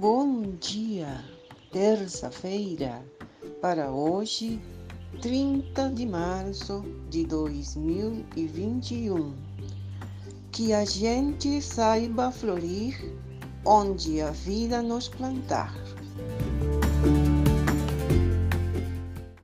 Bom dia, terça-feira, para hoje, 30 de março de 2021. Que a gente saiba florir onde a vida nos plantar.